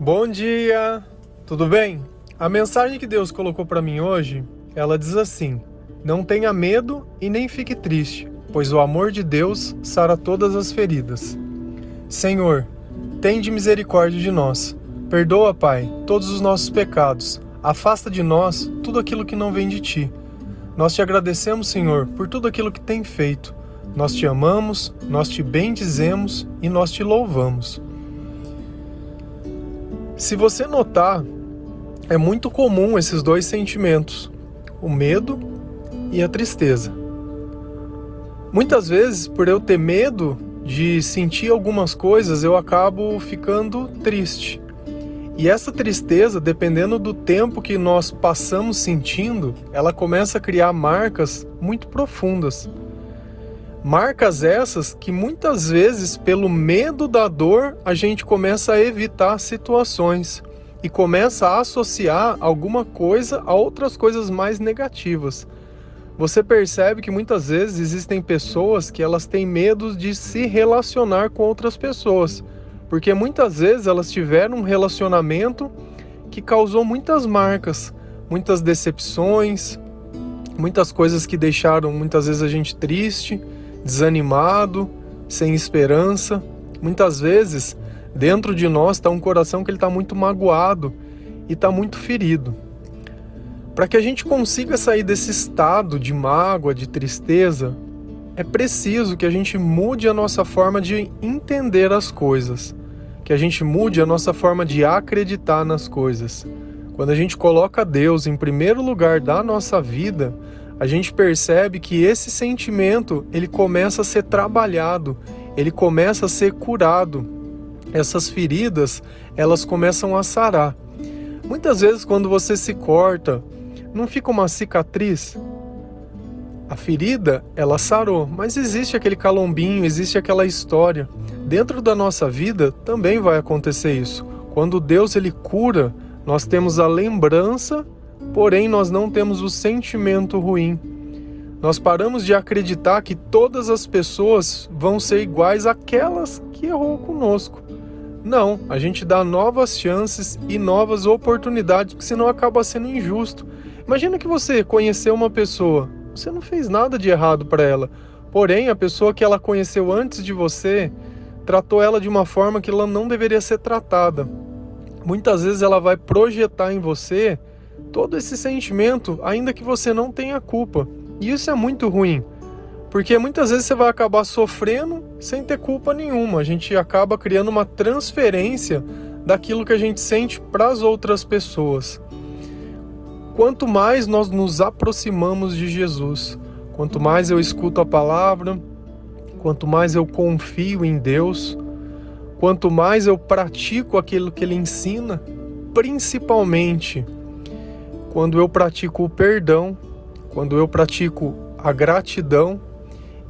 Bom dia, tudo bem? A mensagem que Deus colocou para mim hoje, ela diz assim: Não tenha medo e nem fique triste, pois o amor de Deus sara todas as feridas. Senhor, tende misericórdia de nós. Perdoa, Pai, todos os nossos pecados. Afasta de nós tudo aquilo que não vem de ti. Nós te agradecemos, Senhor, por tudo aquilo que tem feito. Nós te amamos, nós te bendizemos e nós te louvamos. Se você notar, é muito comum esses dois sentimentos, o medo e a tristeza. Muitas vezes, por eu ter medo de sentir algumas coisas, eu acabo ficando triste. E essa tristeza, dependendo do tempo que nós passamos sentindo, ela começa a criar marcas muito profundas. Marcas essas que muitas vezes, pelo medo da dor, a gente começa a evitar situações e começa a associar alguma coisa a outras coisas mais negativas. Você percebe que muitas vezes existem pessoas que elas têm medo de se relacionar com outras pessoas, porque muitas vezes elas tiveram um relacionamento que causou muitas marcas, muitas decepções, muitas coisas que deixaram muitas vezes a gente triste desanimado, sem esperança. Muitas vezes, dentro de nós está um coração que ele está muito magoado e está muito ferido. Para que a gente consiga sair desse estado de mágoa, de tristeza, é preciso que a gente mude a nossa forma de entender as coisas, que a gente mude a nossa forma de acreditar nas coisas. Quando a gente coloca Deus em primeiro lugar da nossa vida, a gente percebe que esse sentimento ele começa a ser trabalhado, ele começa a ser curado. Essas feridas elas começam a sarar. Muitas vezes quando você se corta, não fica uma cicatriz. A ferida ela sarou, mas existe aquele calombinho, existe aquela história. Dentro da nossa vida também vai acontecer isso. Quando Deus ele cura, nós temos a lembrança porém nós não temos o sentimento ruim. Nós paramos de acreditar que todas as pessoas vão ser iguais àquelas que errou conosco. Não, a gente dá novas chances e novas oportunidades, porque senão acaba sendo injusto. Imagina que você conheceu uma pessoa, você não fez nada de errado para ela, porém a pessoa que ela conheceu antes de você tratou ela de uma forma que ela não deveria ser tratada. Muitas vezes ela vai projetar em você todo esse sentimento, ainda que você não tenha culpa. E isso é muito ruim, porque muitas vezes você vai acabar sofrendo sem ter culpa nenhuma. A gente acaba criando uma transferência daquilo que a gente sente para as outras pessoas. Quanto mais nós nos aproximamos de Jesus, quanto mais eu escuto a palavra, quanto mais eu confio em Deus, quanto mais eu pratico aquilo que Ele ensina, principalmente quando eu pratico o perdão, quando eu pratico a gratidão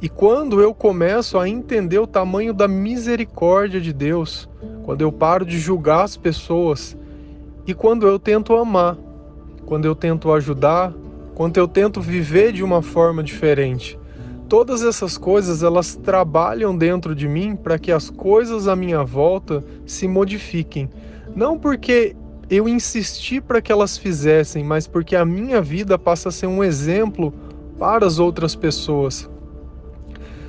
e quando eu começo a entender o tamanho da misericórdia de Deus, quando eu paro de julgar as pessoas e quando eu tento amar, quando eu tento ajudar, quando eu tento viver de uma forma diferente. Todas essas coisas elas trabalham dentro de mim para que as coisas à minha volta se modifiquem. Não porque eu insisti para que elas fizessem, mas porque a minha vida passa a ser um exemplo para as outras pessoas.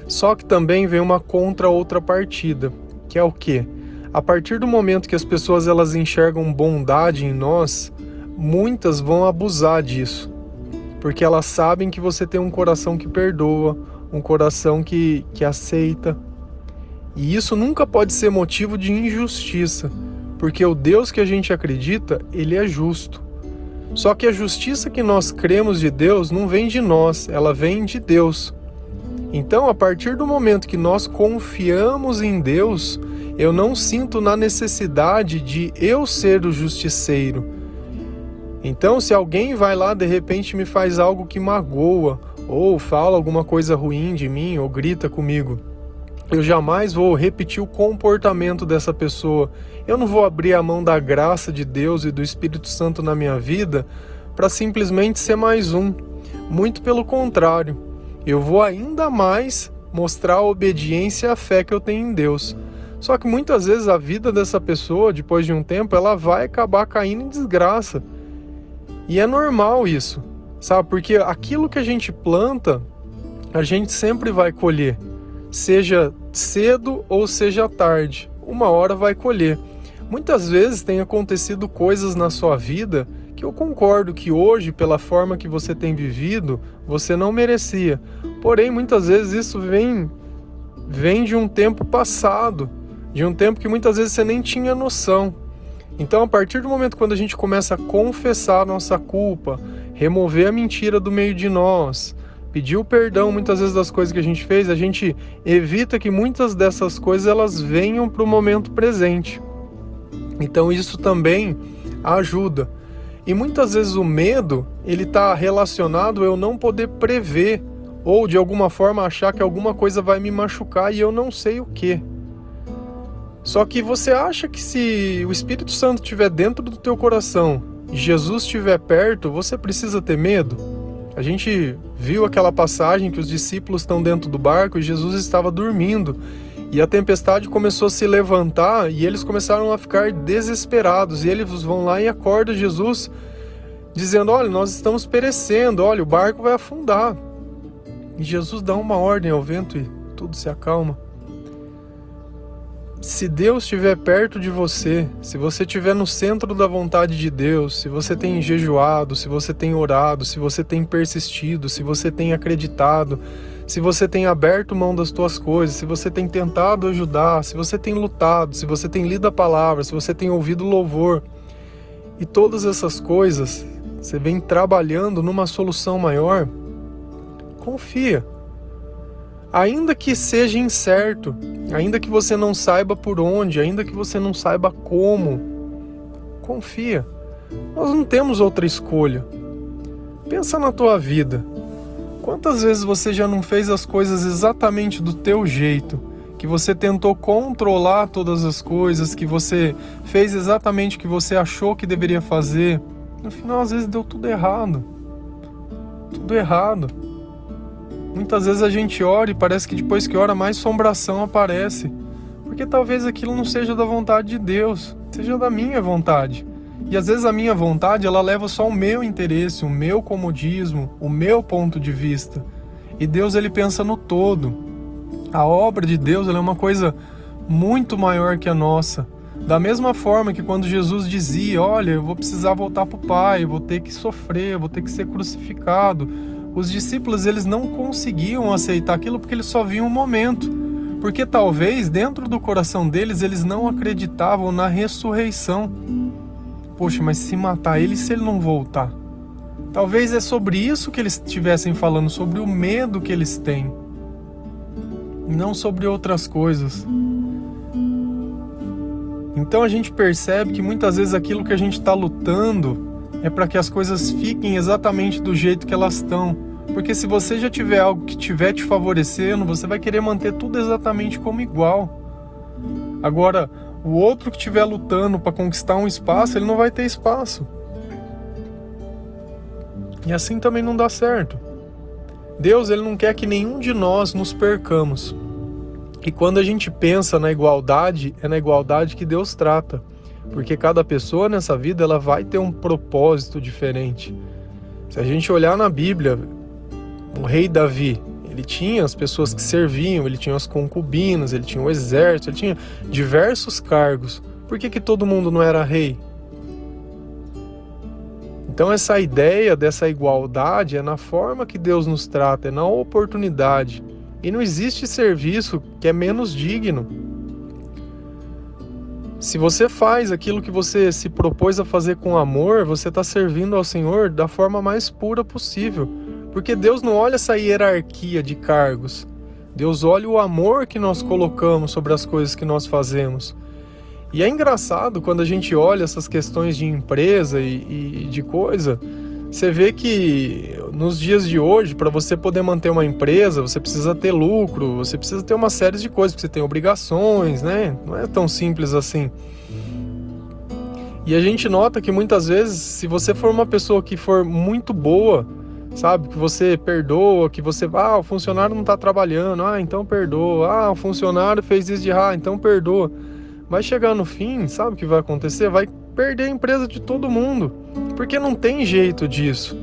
Só que também vem uma contra outra partida, que é o que? A partir do momento que as pessoas elas enxergam bondade em nós, muitas vão abusar disso, porque elas sabem que você tem um coração que perdoa, um coração que, que aceita. E isso nunca pode ser motivo de injustiça porque o Deus que a gente acredita, ele é justo. Só que a justiça que nós cremos de Deus não vem de nós, ela vem de Deus. Então, a partir do momento que nós confiamos em Deus, eu não sinto na necessidade de eu ser o justiceiro. Então, se alguém vai lá de repente me faz algo que magoa, ou fala alguma coisa ruim de mim, ou grita comigo, eu jamais vou repetir o comportamento dessa pessoa. Eu não vou abrir a mão da graça de Deus e do Espírito Santo na minha vida para simplesmente ser mais um. Muito pelo contrário, eu vou ainda mais mostrar a obediência e a fé que eu tenho em Deus. Só que muitas vezes a vida dessa pessoa, depois de um tempo, ela vai acabar caindo em desgraça. E é normal isso, sabe? Porque aquilo que a gente planta, a gente sempre vai colher, seja cedo ou seja tarde. Uma hora vai colher. Muitas vezes tem acontecido coisas na sua vida que eu concordo que hoje, pela forma que você tem vivido, você não merecia. Porém, muitas vezes isso vem vem de um tempo passado, de um tempo que muitas vezes você nem tinha noção. Então, a partir do momento quando a gente começa a confessar nossa culpa, remover a mentira do meio de nós, pedir o perdão muitas vezes das coisas que a gente fez, a gente evita que muitas dessas coisas elas venham para o momento presente. Então, isso também ajuda. E muitas vezes o medo, ele está relacionado a eu não poder prever ou de alguma forma achar que alguma coisa vai me machucar e eu não sei o que. Só que você acha que se o Espírito Santo estiver dentro do teu coração Jesus estiver perto, você precisa ter medo? A gente viu aquela passagem que os discípulos estão dentro do barco e Jesus estava dormindo. E a tempestade começou a se levantar e eles começaram a ficar desesperados. E eles vão lá e acordam Jesus, dizendo: Olha, nós estamos perecendo, olha, o barco vai afundar. E Jesus dá uma ordem ao vento e tudo se acalma. Se Deus estiver perto de você, se você estiver no centro da vontade de Deus, se você tem jejuado, se você tem orado, se você tem persistido, se você tem acreditado, se você tem aberto mão das tuas coisas, se você tem tentado ajudar, se você tem lutado, se você tem lido a palavra, se você tem ouvido louvor, e todas essas coisas, você vem trabalhando numa solução maior, confia. Ainda que seja incerto, ainda que você não saiba por onde, ainda que você não saiba como, confia. Nós não temos outra escolha. Pensa na tua vida. Quantas vezes você já não fez as coisas exatamente do teu jeito? Que você tentou controlar todas as coisas, que você fez exatamente o que você achou que deveria fazer. No final, às vezes, deu tudo errado. Tudo errado. Muitas vezes a gente ora e parece que depois que ora, mais sombração aparece. Porque talvez aquilo não seja da vontade de Deus, seja da minha vontade. E às vezes a minha vontade, ela leva só o meu interesse, o meu comodismo, o meu ponto de vista. E Deus ele pensa no todo. A obra de Deus é uma coisa muito maior que a nossa. Da mesma forma que quando Jesus dizia: Olha, eu vou precisar voltar para o Pai, vou ter que sofrer, vou ter que ser crucificado. Os discípulos eles não conseguiam aceitar aquilo porque eles só viam um momento. Porque talvez dentro do coração deles eles não acreditavam na ressurreição. Poxa, mas se matar ele se ele não voltar? Talvez é sobre isso que eles estivessem falando, sobre o medo que eles têm, não sobre outras coisas. Então a gente percebe que muitas vezes aquilo que a gente está lutando é para que as coisas fiquem exatamente do jeito que elas estão. Porque se você já tiver algo que estiver te favorecendo, você vai querer manter tudo exatamente como igual. Agora, o outro que estiver lutando para conquistar um espaço, ele não vai ter espaço. E assim também não dá certo. Deus ele não quer que nenhum de nós nos percamos. E quando a gente pensa na igualdade, é na igualdade que Deus trata. Porque cada pessoa nessa vida ela vai ter um propósito diferente. Se a gente olhar na Bíblia, o rei Davi, ele tinha as pessoas que serviam, ele tinha as concubinas, ele tinha o exército, ele tinha diversos cargos. Por que, que todo mundo não era rei? Então, essa ideia dessa igualdade é na forma que Deus nos trata, é na oportunidade. E não existe serviço que é menos digno. Se você faz aquilo que você se propôs a fazer com amor, você está servindo ao Senhor da forma mais pura possível. Porque Deus não olha essa hierarquia de cargos. Deus olha o amor que nós colocamos sobre as coisas que nós fazemos. E é engraçado quando a gente olha essas questões de empresa e, e de coisa, você vê que nos dias de hoje, para você poder manter uma empresa, você precisa ter lucro, você precisa ter uma série de coisas, você tem obrigações, né? Não é tão simples assim. E a gente nota que muitas vezes, se você for uma pessoa que for muito boa sabe? Que você perdoa, que você, ah, o funcionário não está trabalhando, ah, então perdoa. Ah, o funcionário fez isso de ah, então perdoa. Vai chegar no fim, sabe o que vai acontecer? Vai perder a empresa de todo mundo, porque não tem jeito disso.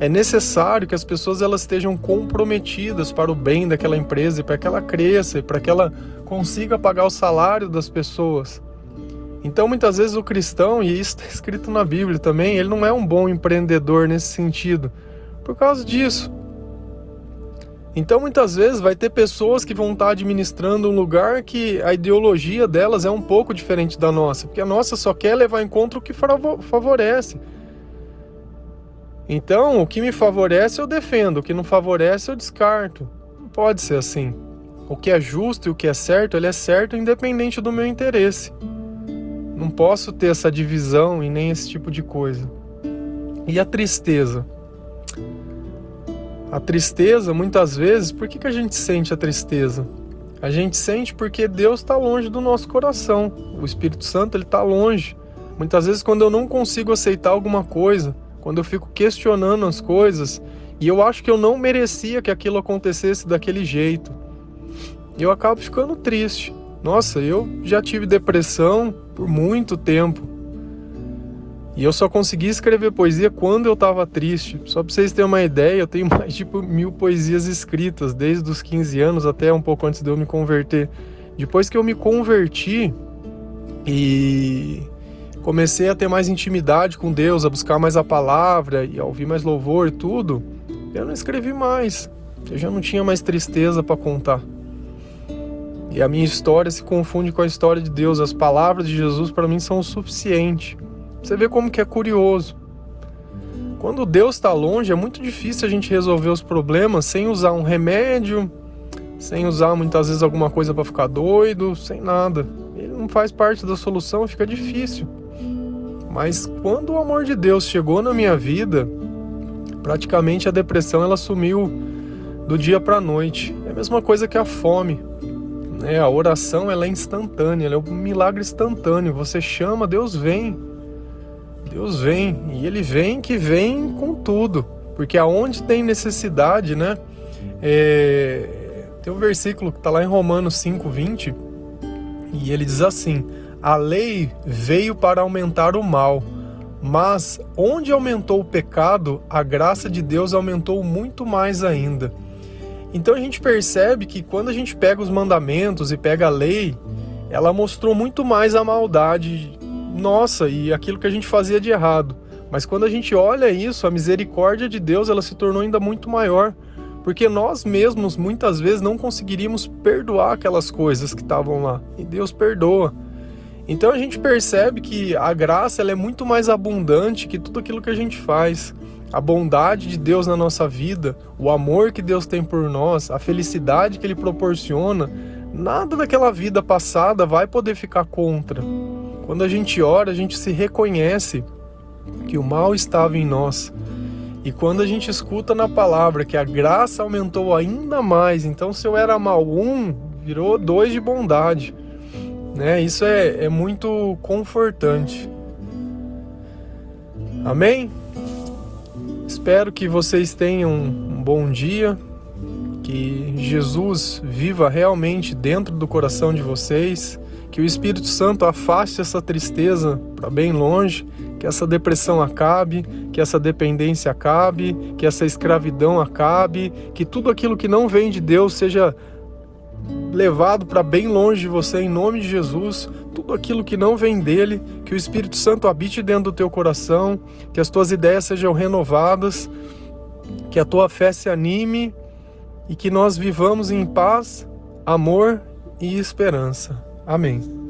É necessário que as pessoas elas estejam comprometidas para o bem daquela empresa, para que ela cresça, para que ela consiga pagar o salário das pessoas. Então, muitas vezes o cristão, e isso está escrito na Bíblia também, ele não é um bom empreendedor nesse sentido, por causa disso. Então, muitas vezes vai ter pessoas que vão estar administrando um lugar que a ideologia delas é um pouco diferente da nossa, porque a nossa só quer levar em conta o que favorece. Então, o que me favorece eu defendo, o que não favorece eu descarto. Não pode ser assim. O que é justo e o que é certo, ele é certo independente do meu interesse. Não posso ter essa divisão e nem esse tipo de coisa. E a tristeza? A tristeza, muitas vezes, por que, que a gente sente a tristeza? A gente sente porque Deus está longe do nosso coração. O Espírito Santo ele está longe. Muitas vezes, quando eu não consigo aceitar alguma coisa, quando eu fico questionando as coisas e eu acho que eu não merecia que aquilo acontecesse daquele jeito, eu acabo ficando triste. Nossa, eu já tive depressão por muito tempo. E eu só consegui escrever poesia quando eu estava triste. Só para vocês terem uma ideia, eu tenho mais de tipo, mil poesias escritas, desde os 15 anos até um pouco antes de eu me converter. Depois que eu me converti e comecei a ter mais intimidade com Deus, a buscar mais a palavra e a ouvir mais louvor e tudo, eu não escrevi mais. Eu já não tinha mais tristeza para contar. E a minha história se confunde com a história de Deus. As palavras de Jesus para mim são o suficiente. Você vê como que é curioso. Quando Deus está longe, é muito difícil a gente resolver os problemas sem usar um remédio, sem usar muitas vezes alguma coisa para ficar doido, sem nada. Faz parte da solução, fica difícil. Mas quando o amor de Deus chegou na minha vida, praticamente a depressão ela sumiu do dia para a noite. É a mesma coisa que a fome. Né? A oração ela é instantânea, ela é um milagre instantâneo. Você chama, Deus vem. Deus vem. E ele vem que vem com tudo. Porque aonde tem necessidade, né? É... Tem um versículo que está lá em Romanos 5,20 e ele diz assim: A lei veio para aumentar o mal, mas onde aumentou o pecado, a graça de Deus aumentou muito mais ainda. Então a gente percebe que quando a gente pega os mandamentos e pega a lei, ela mostrou muito mais a maldade nossa e aquilo que a gente fazia de errado. Mas quando a gente olha isso, a misericórdia de Deus ela se tornou ainda muito maior, porque nós mesmos muitas vezes não conseguiríamos perdoar aquelas coisas que estavam lá, e Deus perdoa. Então a gente percebe que a graça ela é muito mais abundante que tudo aquilo que a gente faz a bondade de Deus na nossa vida, o amor que Deus tem por nós, a felicidade que Ele proporciona, nada daquela vida passada vai poder ficar contra. Quando a gente ora, a gente se reconhece que o mal estava em nós. E quando a gente escuta na palavra que a graça aumentou ainda mais, então se eu era mal um, virou dois de bondade. Né? Isso é, é muito confortante. Amém? Espero que vocês tenham um bom dia, que Jesus viva realmente dentro do coração de vocês, que o Espírito Santo afaste essa tristeza para bem longe, que essa depressão acabe, que essa dependência acabe, que essa escravidão acabe, que tudo aquilo que não vem de Deus seja levado para bem longe de você em nome de Jesus, tudo aquilo que não vem dele, que o Espírito Santo habite dentro do teu coração, que as tuas ideias sejam renovadas, que a tua fé se anime e que nós vivamos em paz, amor e esperança. Amém.